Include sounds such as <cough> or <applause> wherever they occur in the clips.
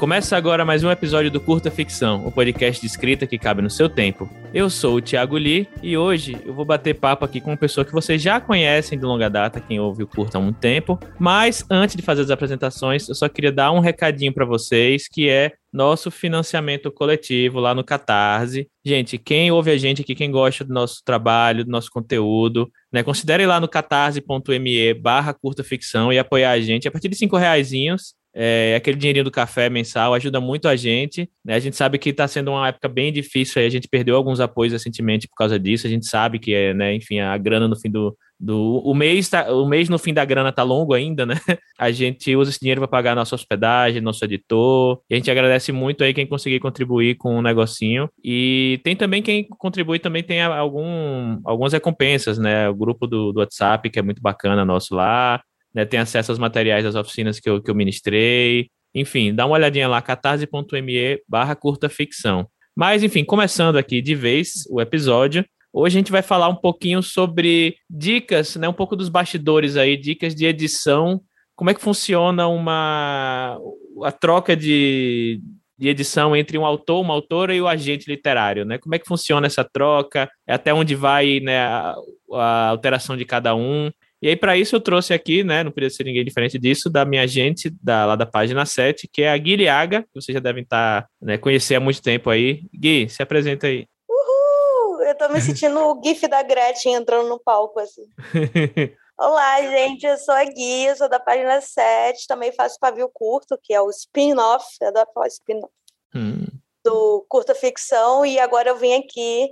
Começa agora mais um episódio do Curta Ficção, o podcast de escrita que cabe no seu tempo. Eu sou o Thiago Lee e hoje eu vou bater papo aqui com uma pessoa que vocês já conhecem de longa data, quem ouve o Curta há um tempo. Mas antes de fazer as apresentações, eu só queria dar um recadinho para vocês, que é nosso financiamento coletivo lá no Catarse. Gente, quem ouve a gente aqui, quem gosta do nosso trabalho, do nosso conteúdo, né, considere lá no catarse.me barra curta ficção e apoiar a gente. A partir de cinco reaisinhos é, aquele dinheirinho do café mensal ajuda muito a gente. Né? A gente sabe que está sendo uma época bem difícil, aí a gente perdeu alguns apoios recentemente por causa disso. A gente sabe que é, né, enfim, a grana no fim do, do o mês tá, o mês no fim da grana tá longo ainda, né? <laughs> A gente usa esse dinheiro para pagar nossa hospedagem, nosso editor. A gente agradece muito aí quem conseguir contribuir com o um negocinho. E tem também quem contribui também tem algum algumas recompensas, né? O grupo do, do WhatsApp que é muito bacana nosso lá né, tem acesso aos materiais das oficinas que eu, que eu ministrei. Enfim, dá uma olhadinha lá, catarse.me barra curta ficção. Mas, enfim, começando aqui de vez o episódio, hoje a gente vai falar um pouquinho sobre dicas, né, um pouco dos bastidores aí, dicas de edição, como é que funciona uma a troca de, de edição entre um autor, uma autora e o agente literário, né? Como é que funciona essa troca? Até onde vai né, a, a alteração de cada um? E aí, para isso, eu trouxe aqui, né? Não podia ser ninguém diferente disso, da minha gente, da, lá da página 7, que é a Gui Liaga, que vocês já devem estar, tá, né, conhecer há muito tempo aí. Gui, se apresenta aí. Uhul! Eu tô me sentindo o GIF da Gretchen entrando no palco, assim. <laughs> Olá, gente, eu sou a Gui, eu sou da página 7, também faço pavio curto, que é o spin-off, adoro falar spin-off, hum. do curta ficção, e agora eu vim aqui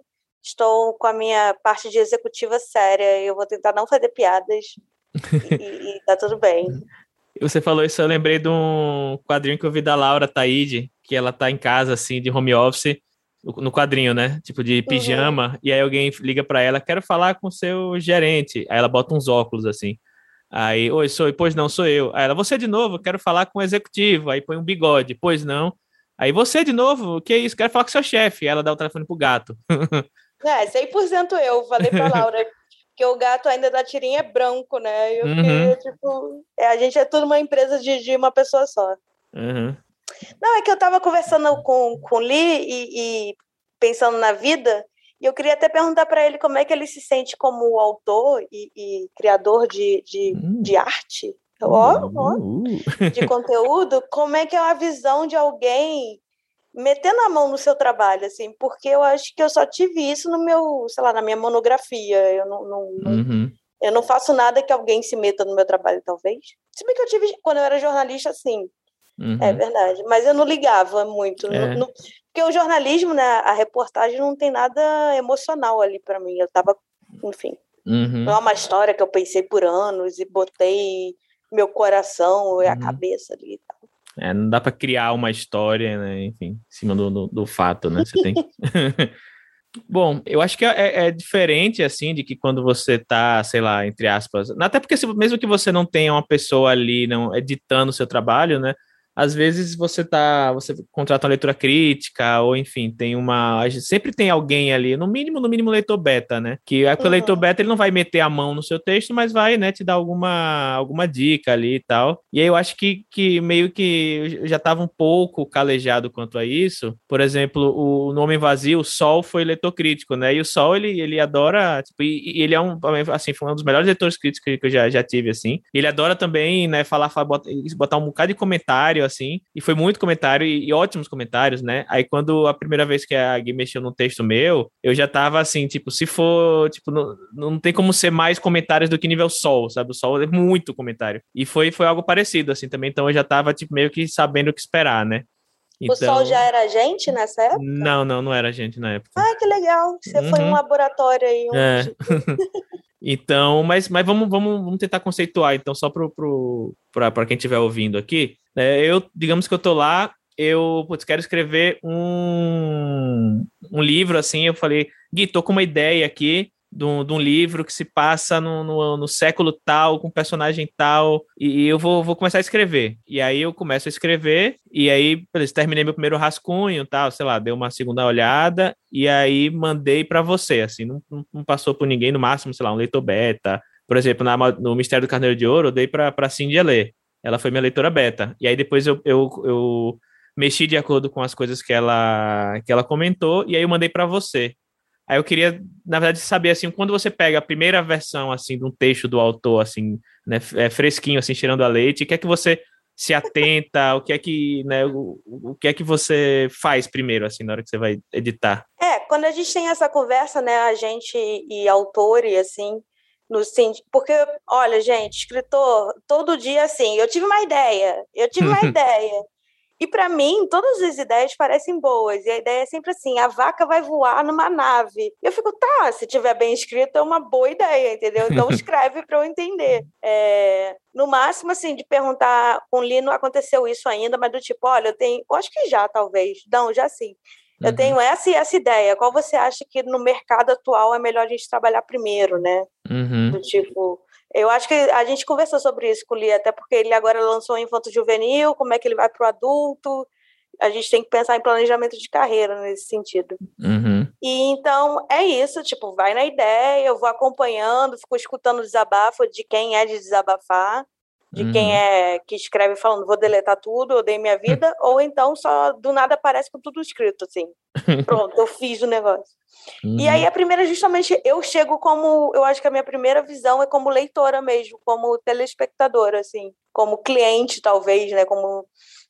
estou com a minha parte de executiva séria. Eu vou tentar não fazer piadas e, e tá tudo bem. Você falou isso, eu lembrei de um quadrinho que eu vi da Laura Taide, que ela tá em casa, assim, de home office, no quadrinho, né? Tipo de pijama, uhum. e aí alguém liga para ela, quero falar com o seu gerente. Aí ela bota uns óculos, assim. Aí, oi, sou, pois não, sou eu. Aí ela, você de novo, quero falar com o executivo. Aí põe um bigode, pois não. Aí você de novo, o que é isso? Quero falar com o seu chefe. Ela dá o telefone pro gato. <laughs> É, 100% eu. Falei pra <laughs> Laura que o gato ainda da tirinha é branco, né? E eu fiquei, uhum. tipo... É, a gente é tudo uma empresa de, de uma pessoa só. Uhum. Não, é que eu tava conversando com, com o Lee e, e pensando na vida, e eu queria até perguntar para ele como é que ele se sente como autor e, e criador de, de, uhum. de arte, ó, ó, uh. de conteúdo, como é que é a visão de alguém metendo a mão no seu trabalho, assim, porque eu acho que eu só tive isso no meu, sei lá, na minha monografia. Eu não, não, uhum. eu não faço nada que alguém se meta no meu trabalho, talvez. Se bem que eu tive, quando eu era jornalista, sim. Uhum. É verdade. Mas eu não ligava muito. É. No, no, porque o jornalismo, né, a reportagem não tem nada emocional ali para mim. Eu tava, enfim. Uhum. Não é uma história que eu pensei por anos e botei meu coração e a uhum. cabeça ali. É, não dá para criar uma história, né? Enfim, em cima do, do, do fato, né? Você tem. <laughs> Bom, eu acho que é, é, é, diferente, assim, de que quando você tá, sei lá, entre aspas, até porque se, mesmo que você não tenha uma pessoa ali não editando o seu trabalho, né, às vezes você tá, você contrata uma leitura crítica, ou enfim, tem uma. Sempre tem alguém ali, no mínimo, no mínimo, leitor beta, né? Que é uhum. o leitor beta ele não vai meter a mão no seu texto, mas vai, né, te dar alguma, alguma dica ali e tal. E aí eu acho que, que meio que eu já estava um pouco calejado quanto a isso. Por exemplo, o No Homem Vazio, o Sol foi leitor crítico, né? E o Sol, ele, ele adora, tipo, e, e ele é um, assim, foi um dos melhores leitores críticos que eu já, já tive, assim. Ele adora também, né, falar, falar botar, botar um bocado de comentário, assim, e foi muito comentário e, e, ótimos comentários, né? Aí quando a primeira vez que a Gui mexeu no texto meu, eu já tava assim, tipo, se for, tipo, não, não tem como ser mais comentários do que nível sol, sabe? O sol é muito comentário. E foi, foi algo parecido, assim, também, então eu já tava, tipo, meio que sabendo o que esperar, né? Então... O Sol já era gente nessa época? Não, não, não era gente na época. Ah, que legal. Você uhum. foi um laboratório aí. Um... É. <laughs> então, mas, mas vamos, vamos, vamos tentar conceituar, então, só para pro, quem estiver ouvindo aqui. É, eu, digamos que eu tô lá, eu putz, quero escrever um, um livro, assim, eu falei, Gui, tô com uma ideia aqui, de um, de um, livro que se passa no, no, no, século tal, com personagem tal, e, eu vou, vou começar a escrever. E aí eu começo a escrever, e aí beleza, terminei meu primeiro rascunho, tal, sei lá, dei uma segunda olhada, e aí mandei para você, assim, não, não, passou por ninguém, no máximo, sei lá, um leitor beta, por exemplo, na, no Mistério do Carneiro de Ouro, eu dei para Cindy ler. Ela foi minha leitora beta. E aí depois eu, eu, eu mexi de acordo com as coisas que ela, que ela comentou, e aí eu mandei para você. Aí eu queria, na verdade, saber assim, quando você pega a primeira versão assim de um texto do autor assim, né, é fresquinho assim, cheirando a leite, o que é que você se atenta, o que é que, né, o, o que é que você faz primeiro assim na hora que você vai editar? É, quando a gente tem essa conversa, né, a gente e autor e assim, no porque olha, gente, escritor, todo dia assim, eu tive uma ideia, eu tive uma <laughs> ideia. E para mim, todas as ideias parecem boas. E a ideia é sempre assim: a vaca vai voar numa nave. E eu fico, tá, se tiver bem escrito, é uma boa ideia, entendeu? Então <laughs> escreve para eu entender. É, no máximo, assim, de perguntar com Li, não aconteceu isso ainda, mas do tipo, olha, eu tenho. Eu acho que já, talvez. Não, já sim. Eu uhum. tenho essa e essa ideia. Qual você acha que no mercado atual é melhor a gente trabalhar primeiro, né? Uhum. Do tipo, eu acho que a gente conversou sobre isso com o Lee, até porque ele agora lançou o Infanto Juvenil, como é que ele vai para o adulto. A gente tem que pensar em planejamento de carreira nesse sentido. Uhum. E então é isso, tipo, vai na ideia, eu vou acompanhando, fico escutando o desabafo de quem é de desabafar de uhum. quem é que escreve falando vou deletar tudo, eu dei minha <laughs> vida, ou então só do nada aparece com tudo escrito, assim. Pronto, eu fiz o negócio. Uhum. E aí a primeira, justamente, eu chego como, eu acho que a minha primeira visão é como leitora mesmo, como telespectadora, assim, como cliente, talvez, né, como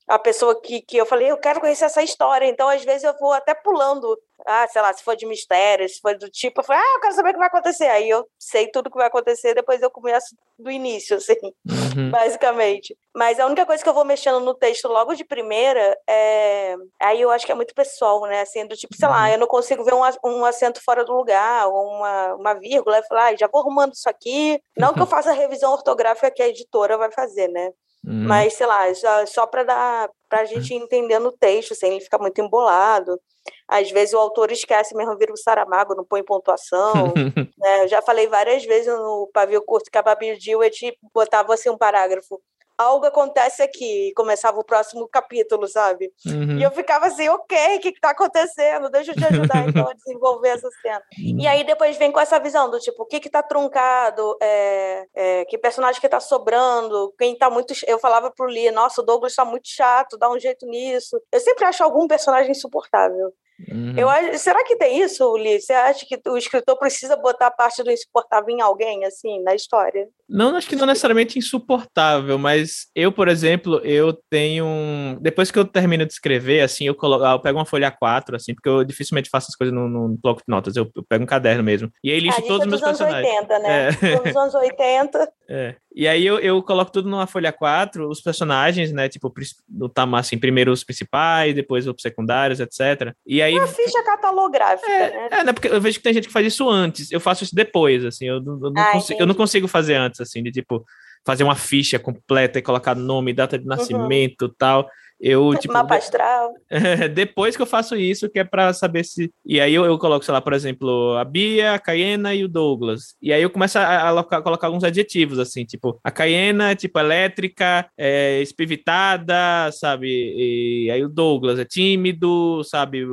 a pessoa que, que eu falei, eu quero conhecer essa história. Então, às vezes, eu vou até pulando. Ah, sei lá, se for de mistério, se for do tipo, eu falei, ah, eu quero saber o que vai acontecer. Aí eu sei tudo o que vai acontecer, depois eu começo do início, assim, uhum. basicamente. Mas a única coisa que eu vou mexendo no texto logo de primeira é. Aí eu acho que é muito pessoal, né? Assim, do tipo, sei uhum. lá, eu não consigo ver um, um acento fora do lugar, ou uma, uma vírgula, e falar, ah, já vou arrumando isso aqui. Não que eu <laughs> faça a revisão ortográfica que a editora vai fazer, né? Uhum. Mas, sei lá, só, só para dar para a gente entender no texto, sem ele ficar muito embolado. Às vezes o autor esquece mesmo, vira o Saramago, não põe pontuação. <laughs> né? Eu já falei várias vezes no pavio curto que a Babi Dewitt botava assim um parágrafo algo acontece aqui, e começava o próximo capítulo, sabe? Uhum. E eu ficava assim, ok, o que está acontecendo? Deixa eu te ajudar então a desenvolver essa cena. Uhum. E aí depois vem com essa visão do tipo, o que está truncado, é, é, que personagem que está sobrando, quem está muito. Eu falava pro Lee, nossa, o Douglas está muito chato, dá um jeito nisso. Eu sempre acho algum personagem insuportável. Uhum. Eu, será que tem isso, Lee? Você acha que o escritor precisa botar a parte do insuportável em alguém, assim, na história? Não, acho que não necessariamente insuportável, mas eu, por exemplo, eu tenho. Um... Depois que eu termino de escrever, assim, eu, coloco, eu pego uma folha 4, assim, porque eu dificilmente faço as coisas no, no bloco de notas, eu, eu, pego um caderno mesmo. E aí listo todos os meus anos personagens. 80, né? É. Dos anos 80. É. E aí eu, eu coloco tudo numa folha 4, os personagens, né? Tipo, no tamanho assim, primeiro os principais, depois os secundários, etc. E aí. Uma ficha catalográfica, é, né? É, né? Porque eu vejo que tem gente que faz isso antes. Eu faço isso depois, assim. Eu, eu, não, ah, consigo, eu não consigo fazer antes, assim, de tipo, fazer uma ficha completa e colocar nome, data de uhum. nascimento e uhum. tal. Eu, tipo, Mapa astral. <laughs> depois que eu faço isso, que é para saber se. E aí eu, eu, coloco, sei lá, por exemplo, a Bia, a Cayena e o Douglas. E aí eu começo a, a, a colocar alguns adjetivos, assim, tipo, a Cayena, tipo, elétrica, é, espivitada, sabe? E aí o Douglas é tímido, sabe?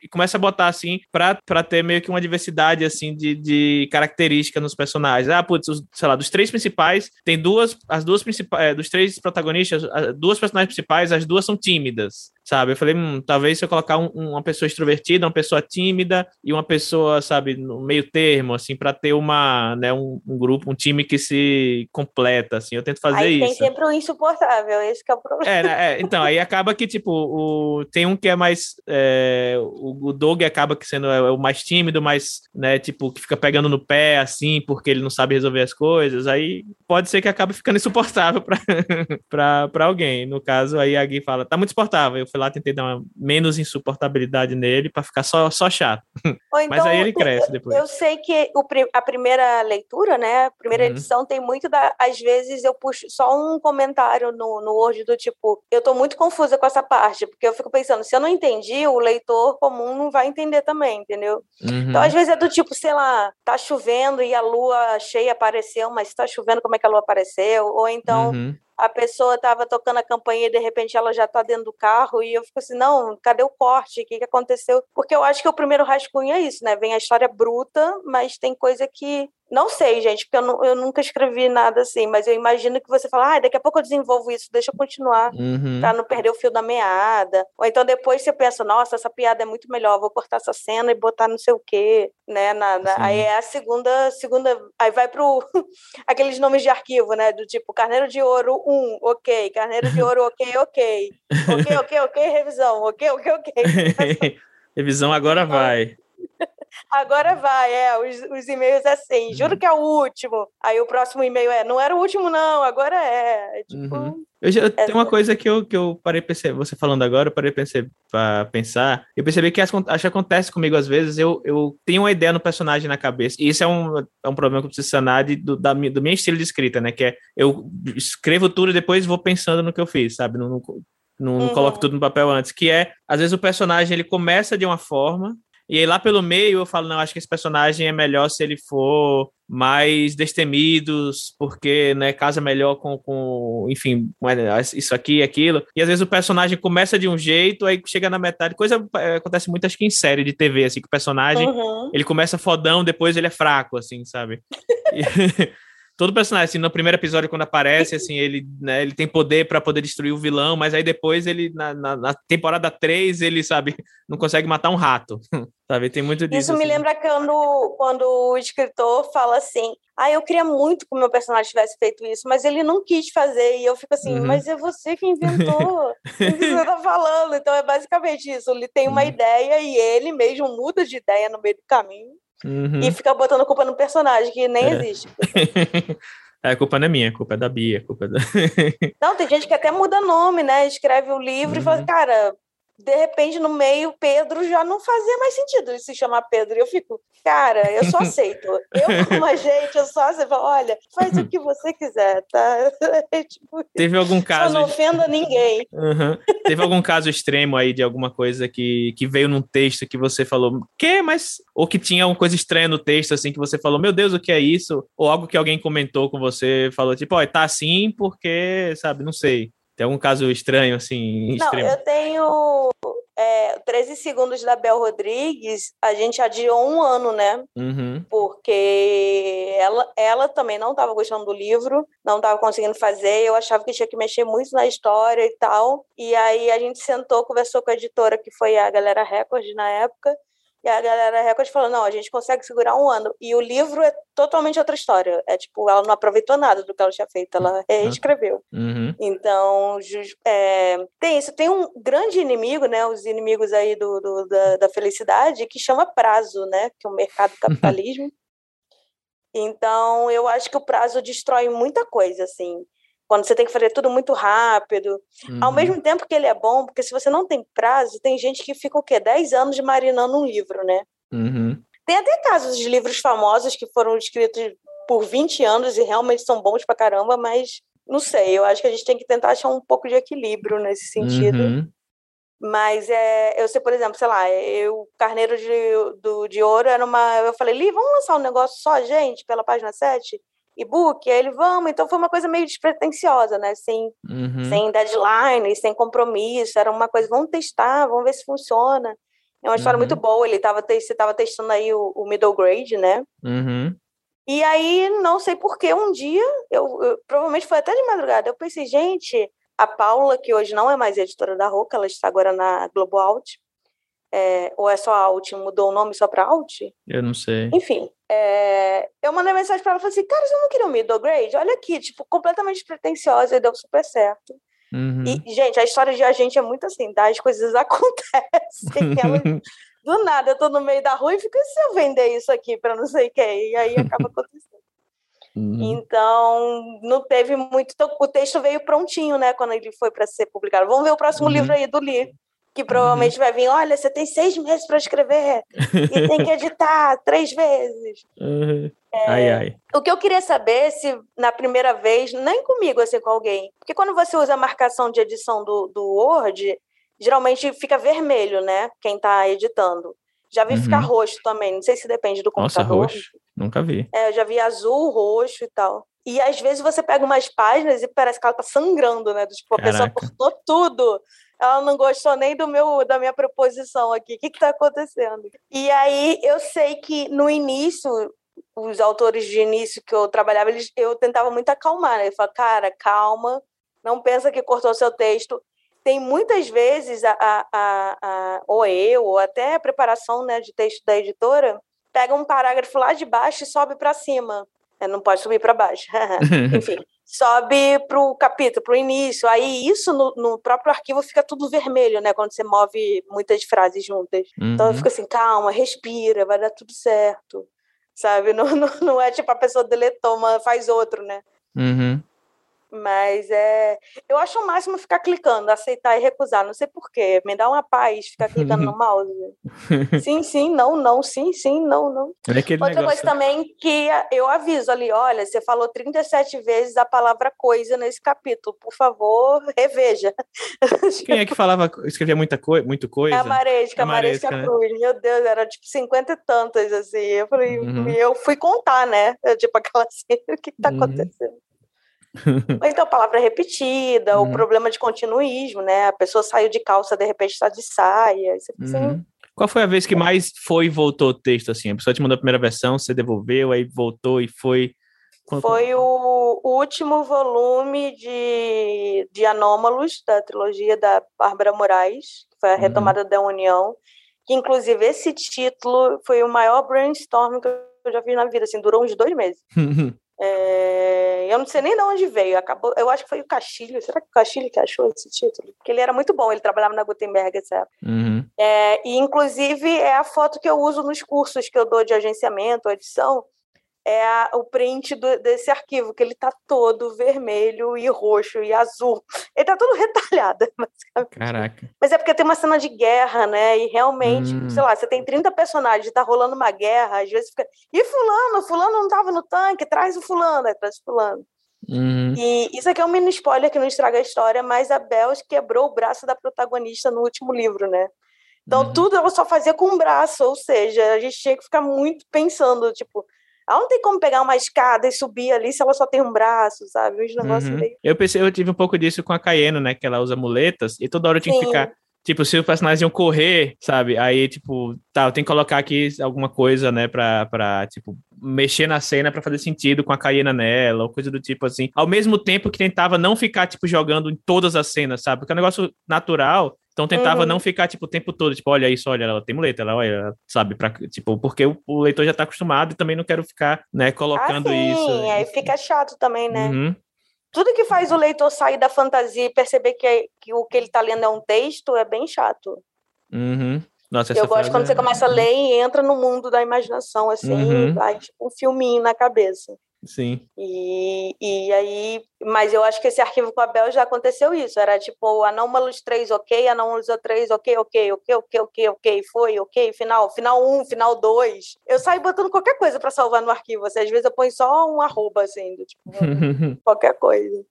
E começa a botar, assim, pra, pra ter meio que uma diversidade, assim, de, de características nos personagens. Ah, putz, os, sei lá, dos três principais, tem duas, as duas principais, é, dos três protagonistas, duas personagens principais, as duas são tímidas sabe? Eu falei, hum, talvez se eu colocar um, uma pessoa extrovertida, uma pessoa tímida e uma pessoa, sabe, no meio termo, assim, para ter uma, né, um, um, grupo, um time que se completa, assim, eu tento fazer aí isso. tem sempre o um insuportável, esse é o problema. É, né, é, então, aí acaba que, tipo, o, tem um que é mais, é, o, o Doug acaba que sendo é, o mais tímido, mais, né, tipo, que fica pegando no pé, assim, porque ele não sabe resolver as coisas, aí pode ser que acabe ficando insuportável para <laughs> alguém. No caso, aí a Gui fala, tá muito insuportável. Eu fui lá, tentei dar uma menos insuportabilidade nele para ficar só, só chato. <laughs> Então, Mas aí ele cresce depois. Eu sei que o, a primeira leitura, né, a primeira uhum. edição tem muito da. Às vezes eu puxo só um comentário no, no Word do tipo, eu tô muito confusa com essa parte, porque eu fico pensando, se eu não entendi, o leitor comum não vai entender também, entendeu? Uhum. Então, às vezes é do tipo, sei lá, tá chovendo e a lua cheia apareceu, mas tá chovendo, como é que a lua apareceu? Ou então. Uhum a pessoa estava tocando a campainha e de repente ela já está dentro do carro e eu fico assim, não, cadê o corte? O que, que aconteceu? Porque eu acho que o primeiro rascunho é isso, né? Vem a história bruta, mas tem coisa que Não sei, gente, porque eu, não, eu, nunca escrevi nada assim, mas eu imagino que você fala, ah, daqui a pouco eu desenvolvo isso, deixa eu continuar, uhum. pra não perder o fio da meada. Ou então depois você pensa, nossa, essa piada é muito melhor, vou cortar essa cena e botar não sei o quê, né? Na, na... aí é a segunda, segunda. Aí vai pro <laughs> aqueles nomes de arquivo, né? Do tipo Carneiro de Ouro 1, ok, Carneiro de Ouro, ok, ok. Ok, ok, ok, revisão, ok, ok, ok. <laughs> revisão agora vai. Agora vai, é, os, os e-mails é assim, juro uhum. que é o último. Aí o próximo e-mail é, não era o último não, agora é. é tipo, uhum. Eu já, tem uma coisa que eu, que eu parei perceber, você falando agora, eu parei para pensar. Eu percebi que acho que acontece comigo às vezes, eu, eu tenho uma ideia no personagem na cabeça, e isso é um, é um problema que eu preciso sanar de, do, da, do meu estilo de escrita, né? Que é eu escrevo tudo e depois vou pensando no que eu fiz, sabe? Não, não, não, uhum. coloco tudo no papel antes. Que é, às vezes o personagem ele começa de uma forma, e aí lá pelo meio eu falo, não, acho que esse personagem é melhor se ele for mais destemidos, porque, né, casa melhor com, com enfim, isso aqui e aquilo. E às vezes o personagem começa de um jeito, aí chega na metade, coisa é, acontece muito acho que em série de TV, assim, que o personagem, uhum. ele começa fodão, depois ele é fraco, assim, sabe? <laughs> <laughs> Todo personagem, assim, no primeiro episódio, quando aparece, assim, ele, né, ele tem poder para poder destruir o vilão, mas aí depois ele, na, na, na, temporada 3, ele, sabe, <laughs> não consegue matar um rato, <laughs> sabe? Tem muito disso. Isso me assim. lembra quando, quando o escritor fala assim, ah, eu queria muito que o meu personagem tivesse feito isso, mas ele não quis fazer, e eu fico assim, uhum. mas é você que inventou, <laughs> o que você tá falando? Então é basicamente isso, ele tem uma uhum. ideia e ele mesmo muda de ideia no meio do caminho, Uhum. E fica botando culpa no personagem que nem é. existe. <laughs> É, a culpa não é minha, a culpa é da Bia. culpa é da... não, tem gente que até muda nome, né? Escreve o livro uhum. e fala, uhum. cara, de repente, no meio, Pedro já não fazia mais sentido ele se chamar Pedro. E eu fico, cara, eu só <laughs> aceito. Eu, como a gente, eu só aceito. Olha, faz o <laughs> que você quiser, tá? <laughs> É, tipo, Teve algum caso. Só não ofenda ninguém. Uhum. Teve algum caso extremo aí de alguma coisa que, que veio num texto que você falou, que? Mas. Ou que tinha alguma coisa estranha no texto, assim, que você falou, meu Deus, o que é isso? Ou algo que alguém comentou com você, falou, tipo, ó, tá assim porque, sabe, não sei. Tem algum caso estranho, assim, extremo? Não, eu tenho é, 13 segundos da Bel Rodrigues, a gente adiou um ano, né? Uhum. Porque ela, ela também não estava gostando do livro, não estava conseguindo fazer, eu achava que tinha que mexer muito na história e tal. E aí a gente sentou, conversou com a editora, que foi a Galera Record na época, e a galera Record falou: não, a gente consegue segurar um ano. E o livro é totalmente outra história. É tipo, ela não aproveitou nada do que ela tinha feito, ela reescreveu. Uhum. Então, é, tem isso. Tem um grande inimigo, né? Os inimigos aí do, do da, da, felicidade, que chama prazo, né? Que é o mercado <laughs> capitalismo. então, eu acho que o prazo destrói muita coisa, assim quando você tem que fazer tudo muito rápido. Uhum. Ao mesmo tempo que ele é bom, porque se você não tem prazo, tem gente que fica o quê? 10 anos marinando um livro, né? Uhum. Tem até casos de livros famosos que foram escritos por 20 anos e realmente são bons pra caramba, mas não sei, eu acho que a gente tem que tentar achar um pouco de equilíbrio nesse sentido. Uhum. Mas é, eu sei, por exemplo, sei lá, eu, Carneiro de, do, de Ouro era uma. Eu falei, Li, vamos lançar um negócio só, gente, pela página 7? E-book, aí ele, vamos, então foi uma coisa meio despretensiosa, né, sem, uhum. sem deadline, sem compromisso, era uma coisa, vamos testar, vamos ver se funciona. É uma história uhum. muito boa, ele tava, você estava testando aí o, o, middle grade, né, uhum. e aí, não sei porquê, um dia, eu, eu, provavelmente foi até de madrugada, eu pensei, gente, a Paula, que hoje não é mais editora da Roca, ela está agora na Globo Out, é, ou é só Alt, mudou o nome só para Alt? Eu não sei. Enfim, é, eu mandei mensagem para ela e falei assim: cara, você não queria um middle grade? Olha aqui, tipo, completamente pretensiosa e deu super certo. Uhum. E, gente, a história de agente é muito assim, tá? As coisas <laughs> acontecem. <laughs> do nada, eu tô no meio da rua e fico, e se eu vender isso aqui para não sei quem? E aí acaba <laughs> acontecendo. Uhum. Então, não teve muito. O texto veio prontinho, né? Quando ele foi para ser publicado. Vamos ver o próximo uhum. livro aí do Lee que provavelmente uhum. vai vir, olha, você tem seis meses para escrever e tem que <laughs> editar três vezes. Uhum. É, ai, ai. O que eu queria saber é se na primeira vez, nem comigo, assim, com alguém, porque quando você usa a marcação de edição do, do Word, geralmente fica vermelho, né? Quem está editando. Já vi uhum. ficar roxo também, não sei se depende do computador. Nossa, roxo? Nunca vi. É, eu já vi azul, roxo e tal. E às vezes você pega umas páginas e parece que ela tá sangrando, né? Tipo, a Caraca. pessoa cortou tudo ela não gostou nem do meu da minha proposição aqui. O que está acontecendo? E aí eu sei que no início, os autores de início que eu trabalhava, eles, eu tentava muito acalmar, né? Eu falava, cara, calma, não pensa que cortou seu texto. Tem muitas vezes, a, a, a, a ou eu, ou até a preparação né, de texto da editora, pega um parágrafo lá de baixo e sobe para cima. É, não pode subir para baixo. <laughs> Enfim, sobe para o capítulo, para o início. Aí isso no, no, próprio arquivo fica tudo vermelho, né? Quando você move muitas frases juntas. Uhum. Então eu fico assim, calma, respira, vai dar tudo certo. Sabe? <laughs> Não, não, não é tipo a pessoa deletou, uma, faz outro, né? Uhum. Mas é. Eu acho o máximo ficar clicando, aceitar e recusar. Não sei porquê. Me dá uma paz ficar clicando no <laughs> mouse. sim, sim, não, não, sim, sim, não, não. É Outra negócio. coisa também que eu aviso ali: olha, você falou 37 vezes a palavra coisa nesse capítulo. Por favor, reveja. Quem é que falava, escrevia muita coi muito coisa? É a Maresca, a Maresca né? Cruz. Meu Deus, era tipo 50 e tantas, assim. Eu falei, uhum. eu fui contar, né? tipo aquela <laughs> cena, o que, que tá uhum. acontecendo? Ou então palavra repetida, uhum. o problema de continuismo, né? A pessoa saiu de calça, de repente está de saia. Assim. Uhum. Qual foi a vez que mais foi e voltou o texto, assim? A pessoa te mandou a primeira versão, você devolveu, aí voltou e foi... Foi o, último volume de, de Anômalos, da trilogia da Bárbara Moraes, que foi a uhum. retomada uhum. da União, que inclusive esse título foi o maior brainstorm que eu já fiz na vida, assim, durou uns dois meses. <laughs> É, eu não sei nem de onde veio. Acabou, eu acho que foi o Castilho. Será que o Castilho que achou esse título? Porque ele era muito bom, ele trabalhava na Gutenberg, etc. Uhum. É, e, inclusive, é a foto que eu uso nos cursos que eu dou de agenciamento, edição é a, o print do, desse arquivo, que ele tá todo vermelho e roxo e azul. Ele tá todo <laughs> retalhado, basicamente. Caraca. Mas é porque tem uma cena de guerra, né? E realmente, hum. sei lá, você tem 30 personagens, tá rolando uma guerra, às vezes fica. E fulano, fulano não tava no tanque, traz o fulano, aí traz o fulano. Uhum. E isso aqui é um mini spoiler que não estraga a história, mas a Bells quebrou o braço da protagonista no último livro, né? Então, uhum. tudo ela só fazia com o braço, ou seja, a gente tinha que ficar muito pensando, tipo, ela não tem como pegar uma escada e subir ali se ela só tem um braço, sabe? Uns negócios uhum. meio... Eu pensei, eu tive um pouco disso com a Cayenne, né? Que ela usa muletas e toda hora eu tinha Sim. que ficar. Tipo, se os personagens iam correr, sabe? Aí, tipo, tá, eu tenho que colocar aqui alguma coisa, né, pra, pra tipo, mexer na cena para fazer sentido com a Cayena nela, ou coisa do tipo assim. Ao mesmo tempo que tentava não ficar, tipo, jogando em todas as cenas, sabe? Porque é um negócio natural então tentava uhum. não ficar, tipo, o tempo todo, tipo, olha isso, olha, ela tem muleta, ela, olha, sabe, pra, tipo, porque o, o, leitor já tá acostumado e também não quero ficar, né, colocando ah, sim. isso. aí fica chato também, né? Uhum. Tudo que faz o leitor sair da fantasia e perceber que, é, que o que ele tá lendo é um texto é bem chato. Uhum. Nossa, eu gosto quando é... você começa a ler e entra no mundo da imaginação, assim, uhum. vai tipo um filminho na cabeça. Sim. E, e aí, mas eu acho que esse arquivo com a Bel já aconteceu isso. Era tipo, Anômalos 3, ok, Anômalos 3, ok, ok, ok, ok, ok, ok, foi, ok, final, final 1, final 2. Eu saio botando qualquer coisa para salvar no arquivo. Assim, às vezes eu ponho só um arroba, assim, do, tipo, <laughs> qualquer coisa.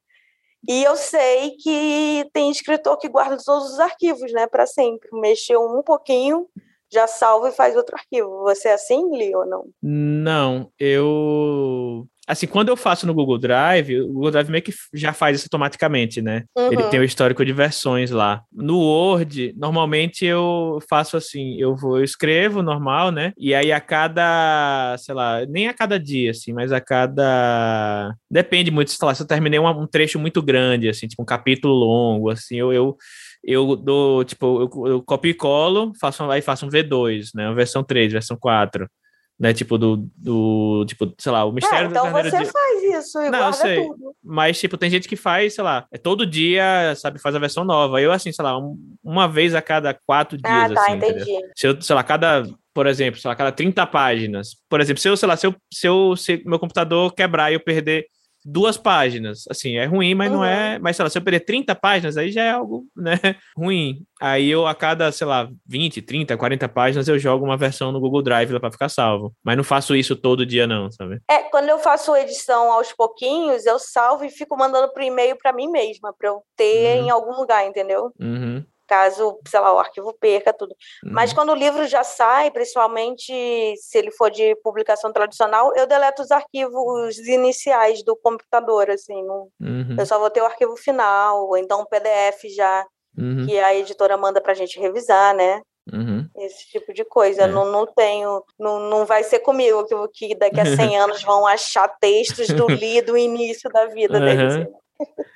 E eu sei que tem escritor que guarda todos os arquivos, né, para sempre. Mexeu um pouquinho, já salva e faz outro arquivo. Você é assim, Li, ou não? Não, eu Assim, quando eu faço no Google Drive, o Google Drive meio que já faz isso automaticamente, né? Uhum. Ele tem o histórico de versões lá. No Word, normalmente eu faço assim, eu vou, eu escrevo normal, né? E aí a cada, sei lá, nem a cada dia, assim, mas a cada. Depende muito, sei lá, se eu terminei um, um trecho muito grande, assim, tipo um capítulo longo, assim, eu, eu eu dou, tipo, eu, eu copio e colo, faço, aí faço um V2, né? Uma versão 3, versão 4 né? Tipo, do, do tipo, sei lá, o mistério é, então da você de... faz isso e Não, sei. tudo. Mas, tipo, tem gente que faz, sei lá, é todo dia, sabe, faz a versão nova. Eu, assim, sei lá, um, uma vez a cada quatro ah, dias, ah, tá, assim, entendi. Entendeu? Se eu, sei lá, cada, por exemplo, sei lá, cada 30 páginas. Por exemplo, se eu, sei lá, se eu, se eu, se meu computador quebrar e eu perder duas páginas. Assim, é ruim, mas uhum. não é. Mas, sei lá, se eu perder 30 páginas, aí já é algo, né, <laughs> ruim. Aí eu, a cada, sei lá, 20, 30, 40 páginas, eu jogo uma versão no Google Drive lá pra ficar salvo. Mas não faço isso todo dia, não, sabe? É, quando eu faço edição aos pouquinhos, eu salvo e fico mandando pro e-mail para mim mesma, pra eu ter uhum. em algum lugar, entendeu? Uhum caso, sei lá, o arquivo perca tudo. Uhum. Mas quando o livro já sai, principalmente se ele for de publicação tradicional, eu deleto os arquivos iniciais do computador, assim, não, uhum. eu só vou ter o arquivo final, ou então um PDF já, uhum. que a editora manda pra gente revisar, né? Uhum. Esse tipo de coisa. É. Não, não tenho, não, não vai ser comigo que, que daqui a 100 <laughs> anos vão achar textos do <laughs> Lee do início da vida deles.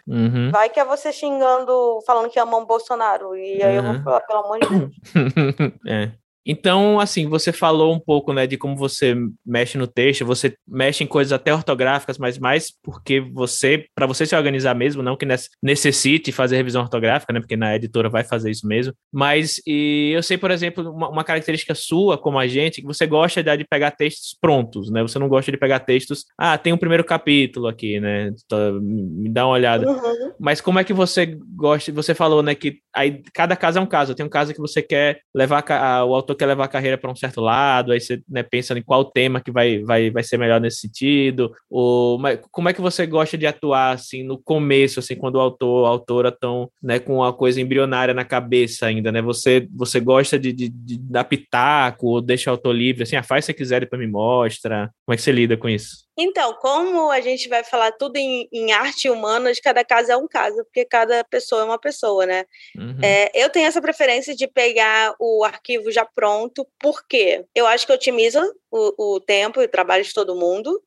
Uhum. Vai que é você xingando, falando que ama o Bolsonaro. E aí eu vou falar, pelo amor de Deus. <laughs> é. Então, assim, você falou um pouco, né, de como você mexe no texto, você mexe em coisas até ortográficas, mas mais porque você, para você se organizar mesmo, não que necessite fazer revisão ortográfica, né, porque na editora vai fazer isso mesmo. Mas e eu sei, por exemplo, uma, uma característica sua, como a gente, que você gosta de, de, pegar textos prontos, né? Você não gosta de pegar textos, ah, tem um primeiro capítulo aqui, né? Me dá uma olhada. Uhum. Mas como é que você gosta? Você falou, né, que aí cada caso é um caso. Tem um caso que você quer levar a, a, o autor quer levar a carreira para um certo lado, aí você né, pensa em qual tema que vai, vai, vai ser melhor nesse sentido, ou como é que você gosta de atuar assim no começo, assim, quando o autor, a autora estão né, com uma coisa embrionária na cabeça ainda, né? Você, você gosta de, de, de dar pitaco, ou deixa o autor livre, assim, ah, faz se quiser depois me mostra. Como é que você lida com isso? Então, como a gente vai falar tudo em, em arte humana, de cada caso é um caso, porque cada pessoa é uma pessoa, né? Uhum. É, eu tenho essa preferência de pegar o arquivo já pronto, porque eu acho que otimiza o, o tempo e o trabalho de todo mundo.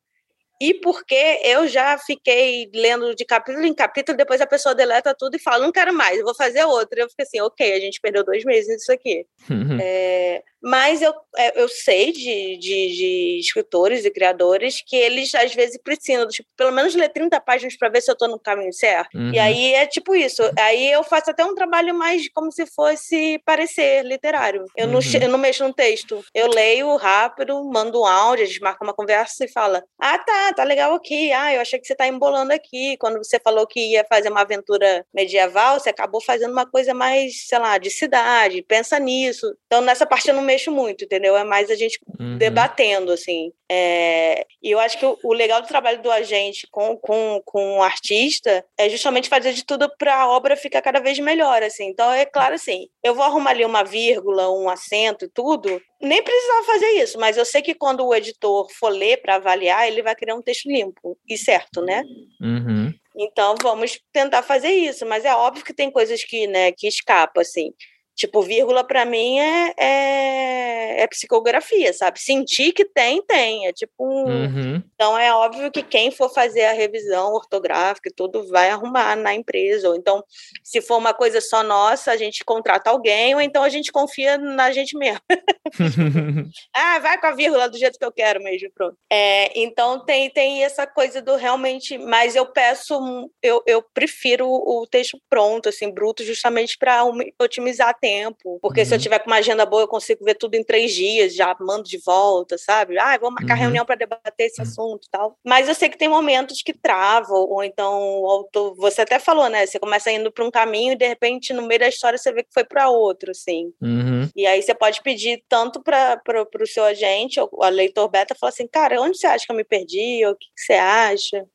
E porque eu já fiquei lendo de capítulo em capítulo, depois a pessoa deleta tudo e fala, não quero mais, vou fazer outro. Eu fiquei assim, ok, a gente perdeu dois meses nisso aqui. Uhum. É, mas eu, é, eu sei de, de, de, escritores e criadores que eles às vezes precisam, tipo, pelo menos ler 30 páginas para ver se eu estou no caminho certo. Uhum. E aí é tipo isso. Aí eu faço até um trabalho mais como se fosse parecer literário. Eu, uhum. não, eu não mexo no texto. Eu leio rápido, mando um áudio, a gente marca uma conversa e fala: Ah, tá, tá legal aqui. Ah, eu achei que você tá embolando aqui. Quando você falou que ia fazer uma aventura medieval, você acabou fazendo uma coisa mais, sei lá, de cidade. Pensa nisso. Então, nessa parte eu não mexo mexo muito, entendeu? É mais a gente uhum. debatendo, assim. É, e eu acho que o, o, legal do trabalho do agente com, com, com o artista é justamente fazer de tudo para a obra ficar cada vez melhor, assim. Então, é claro, assim, eu vou arrumar ali uma vírgula, um acento e tudo, nem precisava fazer isso, mas eu sei que quando o editor for ler para avaliar, ele vai criar um texto limpo e certo, né? Uhum. Então vamos tentar fazer isso, mas é óbvio que tem coisas que, né, que escapam assim. Tipo, vírgula para mim é, é, é, psicografia, sabe? Sentir que tem, tem. É tipo um... uhum. Então é óbvio que quem for fazer a revisão ortográfica e tudo vai arrumar na empresa. Ou então, se for uma coisa só nossa, a gente contrata alguém, ou então a gente confia na gente mesmo. <laughs> <laughs> ah, vai com a vírgula do jeito que eu quero mesmo, pronto. É, então tem, tem essa coisa do realmente, mas eu peço, eu, eu prefiro o texto pronto, assim, bruto, justamente para otimizar tempo. Porque uhum. se eu uhum. tiver com uma agenda boa, eu consigo ver tudo em três dias, já mando de volta, sabe? Ah, vou marcar uhum. reunião para debater esse uhum. assunto e tal. Mas eu sei que tem momentos que travam, ou então você até falou, né? Você começa indo para um caminho e de repente no meio da história você vê que foi para outro, assim. Uhum. E aí você pode pedir tanto para o seu agente, ou a leitor beta, falar assim, cara, onde você acha que eu me perdi? Ou o que, que você acha?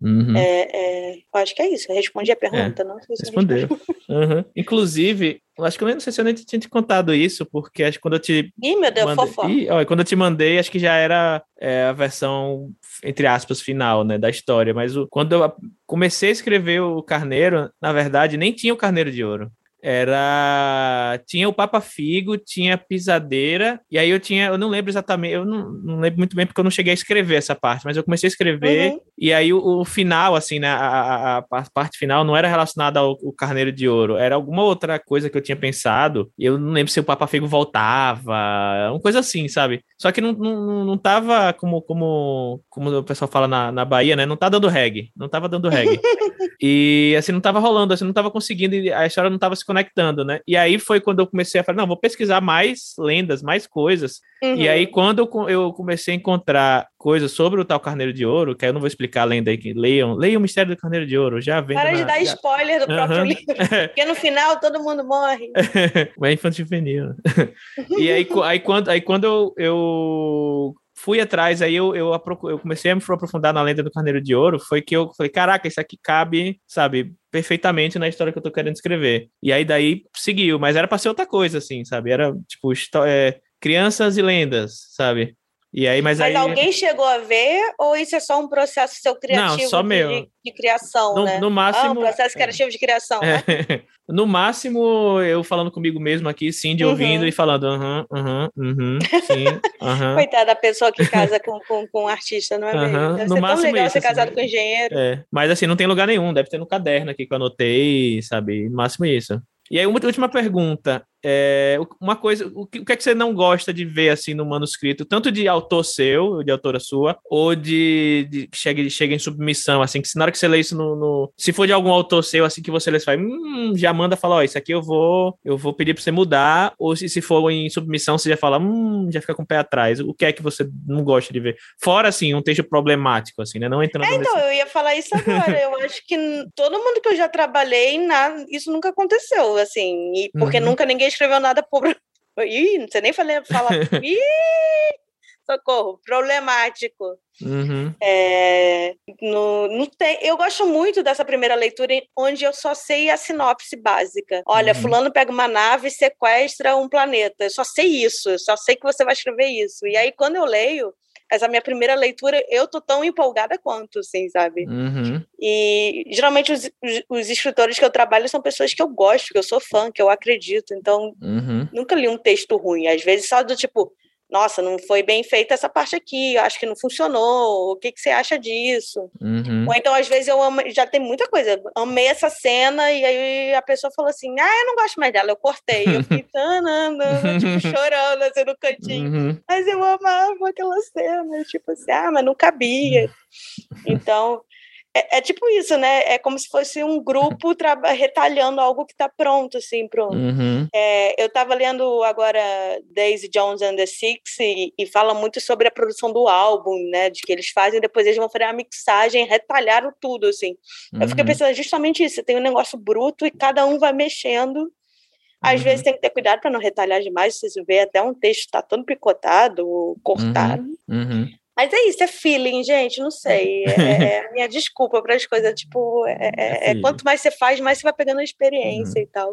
Uhum. É, é, acho que é isso. Eu respondi a pergunta, é, não sei se Respondeu. <laughs> Uhum. Inclusive, acho que eu não sei se eu nem tinha te contado isso, porque acho que quando eu te. Ih, meu Deus, mandei... Ih, ó, quando eu te mandei, acho que já era é, a versão, entre aspas, final, né, da história. Mas o, quando eu comecei a escrever o Carneiro, na verdade, nem tinha o Carneiro de Ouro era tinha o Papa Figo, tinha Pisadeira, e aí eu tinha, eu não lembro exatamente, eu não, não lembro muito bem porque eu não cheguei a escrever essa parte, mas eu comecei a escrever, uhum. e aí o, o, final, assim, né, a, a, a, parte final não era relacionada ao, ao, Carneiro de Ouro, era alguma outra coisa que eu tinha pensado, e eu não lembro se o Papa Figo voltava, uma coisa assim, sabe? Só que não, não, não tava como, como, como o pessoal fala na, na Bahia, né, não tá dando reggae, não tava dando reggae. <laughs> e assim, não tava rolando, assim, não tava conseguindo, a história não tava se conectando, né? E aí foi quando eu comecei a falar, não, vou pesquisar mais lendas, mais coisas. Uhum. E aí, quando eu comecei a encontrar coisas sobre o tal Carneiro de Ouro, que eu não vou explicar a lenda aí, que leiam, leiam o Mistério do Carneiro de Ouro, já vem. Para de dar já... spoiler do próprio uhum. <laughs> livro, porque no final todo mundo morre. <laughs> é infantil juvenil. <laughs> e aí, aí, quando, aí quando eu, eu fui atrás, aí eu, eu, eu, comecei a me aprofundar na lenda do Carneiro de Ouro, foi que eu falei, caraca, isso aqui cabe, sabe, perfeitamente na história que eu tô querendo escrever. E aí daí seguiu, mas era pra ser outra coisa, assim, sabe? Era, tipo, é, crianças e lendas, sabe? E aí, mas, mas aí... alguém chegou a ver ou isso é só um processo seu criativo Não, só de, meu. De, de criação, no, né? No máximo... Ah, um processo criativo de criação, né? <laughs> No máximo, eu falando comigo mesmo aqui, sim, de Uhum. ouvindo e falando, aham, aham, uhum, sim, aham. <laughs> Coitada da pessoa que casa com, com, com um artista, não é mesmo? Deve no ser tão máximo legal isso, ser assim, casado né? com engenheiro. É, mas assim, não tem lugar nenhum, deve ter no caderno aqui que eu anotei, sabe? No máximo isso. E aí, uma última pergunta. É, uma coisa, o que, o que é que você não gosta de ver assim no manuscrito, tanto de autor seu, de autora sua, ou de, de que chegue, chega em submissão, assim, que se na hora que você lê isso no, no- Se for de algum autor seu, assim, que você lê, você fala, hum, já manda falar, ó, isso aqui eu vou, eu vou pedir pra você mudar, ou se, se for em submissão, você já fala, hum, já fica com o pé atrás. O que é que você não gosta de ver? Fora, assim, um texto problemático, assim, né? Não entrando É, então, nesse... eu ia falar isso agora. Eu acho que todo mundo que eu já trabalhei, nada, isso nunca aconteceu, assim. E porque Uhum. nunca ninguém escreveu nada por. <laughs> Ih, não sei nem falar. <laughs> Ih, socorro, problemático. Uhum, É, no, não tem, eu gosto muito dessa primeira leitura onde eu só sei a sinopse básica. Olha, Uhum. fulano pega uma nave e sequestra um planeta. Eu só sei isso, eu só sei que você vai escrever isso. E aí, quando eu leio, essa minha primeira leitura, eu tô tão empolgada quanto, assim, sabe? uhum, E geralmente os, os, os escritores que eu trabalho são pessoas que eu gosto, que eu sou fã, que eu acredito. Então, uhum. nunca li um texto ruim. Às vezes só do tipo, nossa, não foi bem feita essa parte aqui, eu acho que não funcionou, o que, que você acha disso? Uhum. Ou então, às vezes, eu amo, já tem muita coisa, amei essa cena, e aí a pessoa falou assim, ah, eu não gosto mais dela, eu cortei. Eu fiquei, <laughs> tanana, tipo, chorando assim no cantinho. Uhum. Mas eu amava aquela cena, tipo assim, ah, mas não cabia. Então, é, é tipo isso, né? É como se fosse um grupo <laughs> retalhando algo que está pronto, assim, pronto. Uhum. É, eu estava lendo agora Daisy Jones and the Six e, e fala muito sobre a produção do álbum, né? De que eles fazem, depois eles vão fazer a mixagem, retalharam tudo, assim. Eu fiquei Uhum. pensando justamente isso, tem um negócio bruto e cada um vai mexendo. Às Uhum. vezes tem que ter cuidado para não retalhar demais, vocês vê até um texto está todo picotado cortado. Uhum. Mas é isso, é feeling, gente, não sei. É, é a minha desculpa para as coisas, tipo, é, é- é feeling. quanto mais você faz, mais você vai pegando a experiência e tal.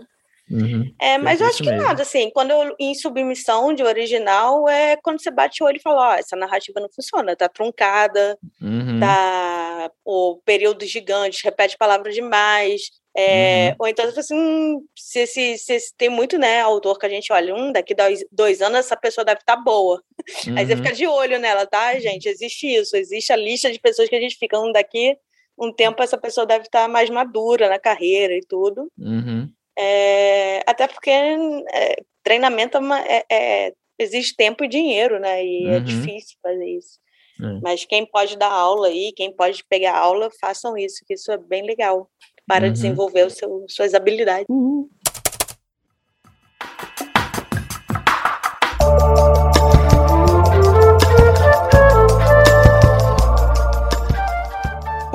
Uhum. É, mas eu acho que mesmo. nada, assim, quando eu em submissão de original, é quando você bate o olho e fala, ó, essa narrativa não funciona, tá truncada, Uhum. tá o período gigante, repete palavras demais. É, Uhum. Ou então, tipo assim, hum, se, se, se, se tem muito, né, autor que a gente olha, hum, daqui dois, dois anos essa pessoa deve estar boa. <laughs> Aí você Uhum. fica de olho nela, tá, gente? Existe isso, existe a lista de pessoas que a gente fica, um daqui um tempo essa pessoa deve estar mais madura na carreira e tudo. Uhum. É, até porque é, treinamento é uma- é- é- exige tempo e dinheiro, né? E é Uhum. difícil fazer isso. É. Mas quem pode dar aula aí, quem pode pegar aula, façam isso, que isso é bem legal para Uhum. desenvolver o seu, suas habilidades.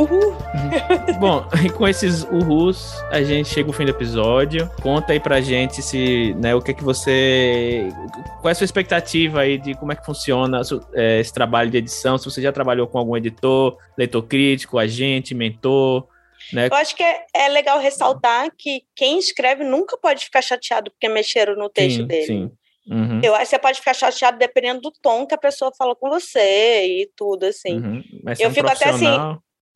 Uhul! Bom, <laughs> e com esses uhus, a gente chega ao fim do episódio. Conta aí pra gente se, né, o que é que você. Qual é a sua expectativa aí de como é que funciona é, esse trabalho de edição? Se você já trabalhou com algum editor, leitor crítico, agente, mentor, né? Eu acho que é, é legal ressaltar que quem escreve nunca pode ficar chateado porque mexeram no texto sim, dele. sim. Uhum, Eu acho que você pode ficar chateado dependendo do tom que a pessoa fala com você e tudo, assim. uhum. Mas Eu é um fico até assim.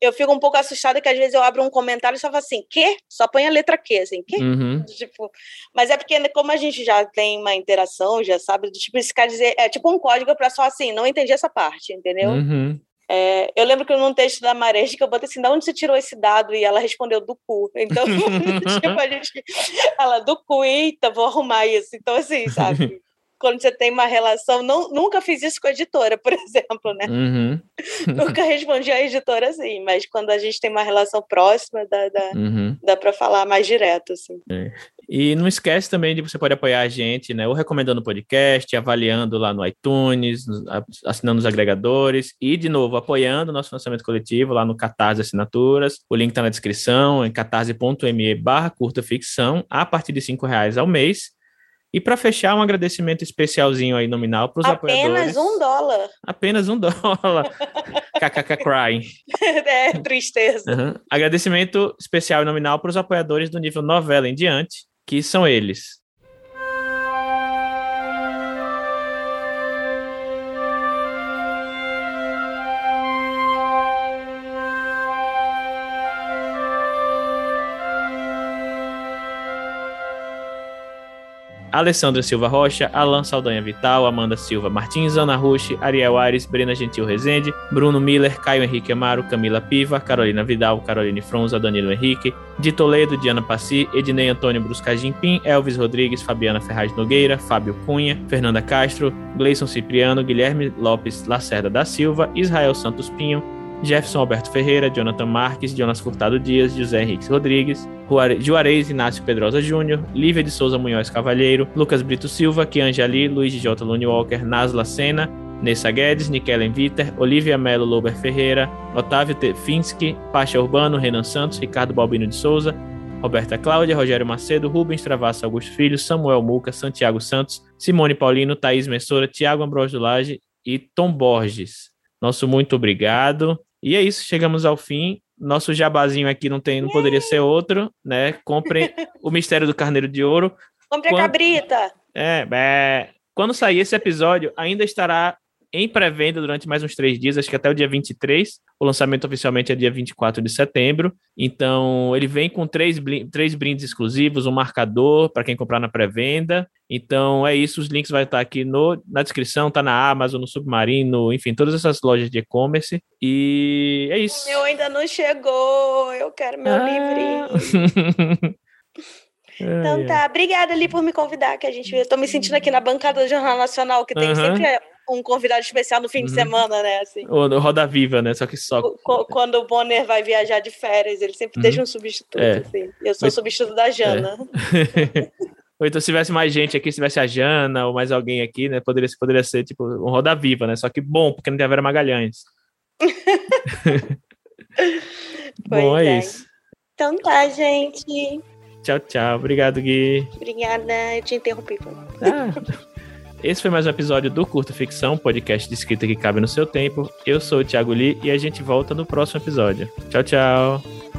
Eu fico um pouco assustada que às vezes eu abro um comentário e só falo assim, quê? Só põe a letra Q, assim, quê? Uhum, <laughs> Tipo, mas é porque como a gente já tem uma interação, já sabe, tipo, isso quer dizer, é tipo um código para só assim, não entendi essa parte, entendeu? uhum. É, eu lembro que num texto da Mareja que eu botei assim, de onde você tirou esse dado? E ela respondeu do cu. Então, <laughs> tipo, a gente. Ela, do cu, eita, vou arrumar isso. Então, assim, sabe? <laughs> Quando você tem uma relação, não, nunca fiz isso com a editora, por <laughs> exemplo, né? Uhum, <laughs> Nunca respondi a editora assim, mas quando a gente tem uma relação próxima, dá, dá, uhum. dá para falar mais direto, assim. E não esquece também de você pode apoiar a gente, né? Ou recomendando o podcast, avaliando lá no iTunes, assinando os agregadores e, de novo, apoiando o nosso financiamento coletivo lá no Catarse Assinaturas. O link está na descrição, em catarse.me barra curta ficção, a partir de R$ reais ao mês. E para fechar, um agradecimento especialzinho aí nominal para os apoiadores. Apenas um dólar. Apenas um dólar. <laughs> KKK crying. <laughs> é tristeza. Uhum. Agradecimento especial e nominal para os apoiadores do nível novela em diante, que são eles. Alessandra Silva Rocha, Alan Saldanha Vital, Amanda Silva Martins, Ana Rushi, Ariel Ares, Brena Gentil Rezende, Bruno Miller, Caio Henrique Amaro, Camila Piva, Carolina Vidal, Caroline Fronza, Danilo Henrique, de Toledo, Diana Passi, Ednei Antônio Brusca Pim, Elvis Rodrigues, Fabiana Ferraz Nogueira, Fábio Cunha, Fernanda Castro, Gleison Cipriano, Guilherme Lopes Lacerda da Silva, Israel Santos Pinho, Jefferson Alberto Ferreira, Jonathan Marques, Jonas Furtado Dias, José Henrique Rodrigues, Juarez Inácio Pedrosa Júnior, Lívia de Souza Munhoz Cavalheiro, Lucas Brito Silva, Kianja Ali, Luiz J. Lune Walker, Nasla Sena, Nessa Guedes, Nikellen Viter, Olivia Melo Lober Ferreira, Otávio Tefinski, Pacha Urbano, Renan Santos, Ricardo Balbino de Souza, Roberta Cláudia, Rogério Macedo, Rubens Travassa Augusto Filho, Samuel Muca, Santiago Santos, Simone Paulino, Thaís Messora, Tiago Ambrosio Lage e Tom Borges. Nosso muito obrigado. E é isso, chegamos ao fim. Nosso jabazinho aqui não tem, não poderia ser outro, né? Comprem <laughs> o Mistério do Carneiro de Ouro. Compre Quando... a cabrita. É, é, quando sair esse episódio, ainda estará em pré-venda durante mais uns três dias, acho que até o dia 23. O lançamento oficialmente é dia 24 de setembro. Então, ele vem com três, três brindes exclusivos, um marcador para quem comprar na pré-venda. Então, é isso. Os links vão estar aqui no, na descrição, tá na Amazon, no Submarino, enfim, todas essas lojas de e-commerce. E é isso. O meu ainda não chegou. Eu quero meu ah. livrinho. <laughs> Então tá, obrigada ali por me convidar, que a gente, eu tô me sentindo aqui na bancada do Jornal Nacional, que tem uhum. sempre um convidado especial no fim uhum. de semana, né? Assim. O Roda Viva, né? Só que só. Quando o Bonner vai viajar de férias, ele sempre uhum. deixa um substituto. É. Assim. Eu sou o substituto da Jana. É. <laughs> ou então, se tivesse mais gente aqui, se tivesse a Jana ou mais alguém aqui, né? Poderia, poderia ser tipo um Roda Viva, né? Só que bom, porque não tem a Vera Magalhães. <laughs> bom, é, é isso. Então tá, gente. Tchau, tchau. Obrigado, Gui. Obrigada. Eu te interrompi. Ah. Esse foi mais um episódio do Curta Ficção, podcast de escrita que cabe no seu tempo. Eu sou o Thiago Lee e a gente volta no próximo episódio. Tchau, tchau.